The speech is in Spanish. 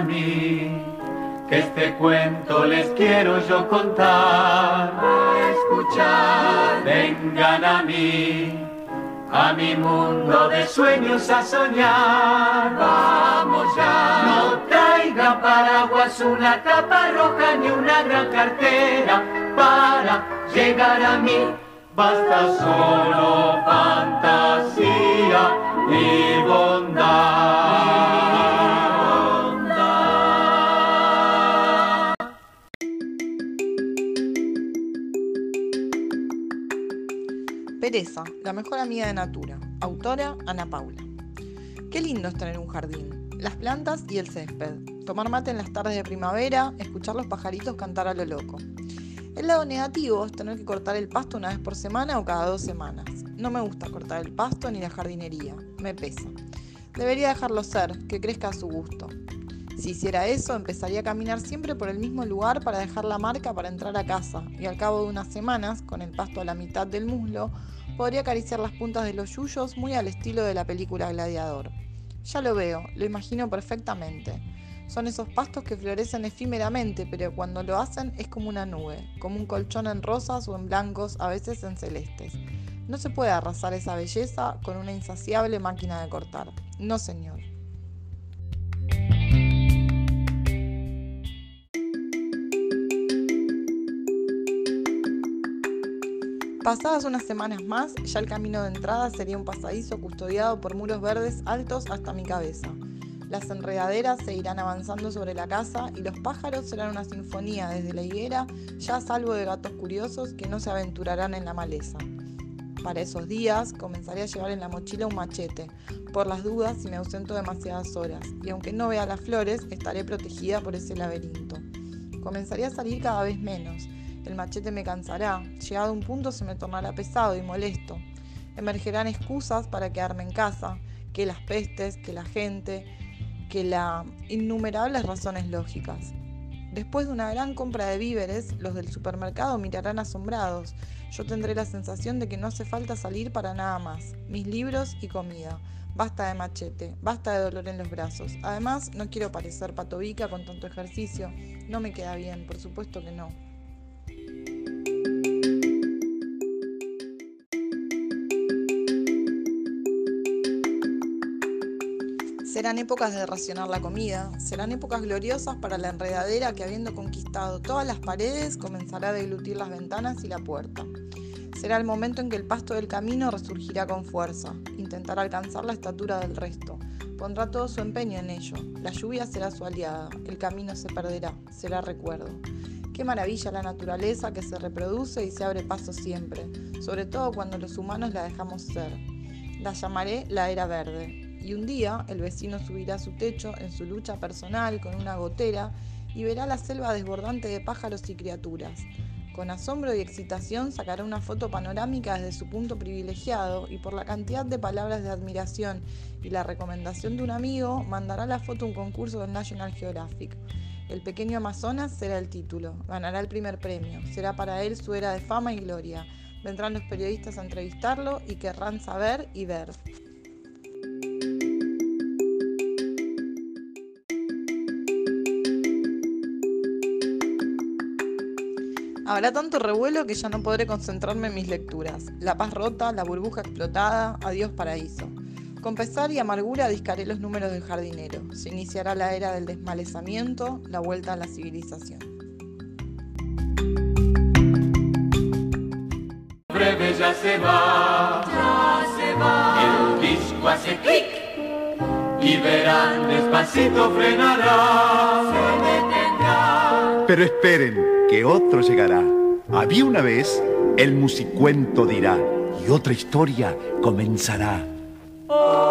mí, que este cuento les quiero yo contar. A escuchar, vengan a mí, a mi mundo de sueños a soñar. Vamos ya, no traigan paraguas, una tapa roja ni una gran cartera para llegar a mí. Basta solo fantasía y bondad. Pereza, la mejor amiga de Natura. Autora Ana Paula. Qué lindo es tener un jardín. Las plantas y el césped. Tomar mate en las tardes de primavera, escuchar los pajaritos cantar a lo loco. El lado negativo es tener que cortar el pasto una vez por semana o cada dos semanas. No me gusta cortar el pasto ni la jardinería, me pesa. Debería dejarlo ser, que crezca a su gusto. Si hiciera eso, empezaría a caminar siempre por el mismo lugar para dejar la marca para entrar a casa y al cabo de unas semanas, con el pasto a la mitad del muslo, podría acariciar las puntas de los yuyos muy al estilo de la película Gladiador. Ya lo veo, lo imagino perfectamente. Son esos pastos que florecen efímeramente, pero cuando lo hacen es como una nube, como un colchón en rosas o en blancos, a veces en celestes. No se puede arrasar esa belleza con una insaciable máquina de cortar. No, señor. Pasadas unas semanas más, ya el camino de entrada sería un pasadizo custodiado por muros verdes altos hasta mi cabeza. Las enredaderas se irán avanzando sobre la casa y los pájaros serán una sinfonía desde la higuera, ya a salvo de gatos curiosos que no se aventurarán en la maleza. Para esos días comenzaré a llevar en la mochila un machete, por las dudas si me ausento demasiadas horas, y aunque no vea las flores, estaré protegida por ese laberinto. Comenzaré a salir cada vez menos. El machete me cansará, llegado a un punto se me tornará pesado y molesto. Emergerán excusas para quedarme en casa, que las pestes, que la gente, que las innumerables razones lógicas. Después de una gran compra de víveres, los del supermercado mirarán asombrados. Yo tendré la sensación de que no hace falta salir para nada más. Mis libros y comida. Basta de machete, basta de dolor en los brazos. Además, no quiero parecer patobica con tanto ejercicio. No me queda bien, por supuesto que no. Serán épocas de racionar la comida, serán épocas gloriosas para la enredadera que habiendo conquistado todas las paredes comenzará a deglutir las ventanas y la puerta. Será el momento en que el pasto del camino resurgirá con fuerza, intentará alcanzar la estatura del resto, pondrá todo su empeño en ello, la lluvia será su aliada, el camino se perderá, será recuerdo. Qué maravilla la naturaleza que se reproduce y se abre paso siempre, sobre todo cuando los humanos la dejamos ser. La llamaré la era verde, y un día el vecino subirá a su techo en su lucha personal con una gotera y verá la selva desbordante de pájaros y criaturas. Con asombro y excitación sacará una foto panorámica desde su punto privilegiado y por la cantidad de palabras de admiración y la recomendación de un amigo mandará la foto a un concurso del National Geographic. El pequeño Amazonas será el título, ganará el primer premio, será para él su era de fama y gloria. Vendrán los periodistas a entrevistarlo y querrán saber y ver. Habrá tanto revuelo que ya no podré concentrarme en mis lecturas. La paz rota, la burbuja explotada, adiós paraíso. Con pesar y amargura discaré los números del jardinero. Se iniciará la era del desmalezamiento, la vuelta a la civilización. Breve ya se va, ya se va. El disco hace clic y verán despacito frenará. Se. Pero esperen, que otro llegará. Había una vez, el musicuento dirá, y otra historia comenzará. Oh.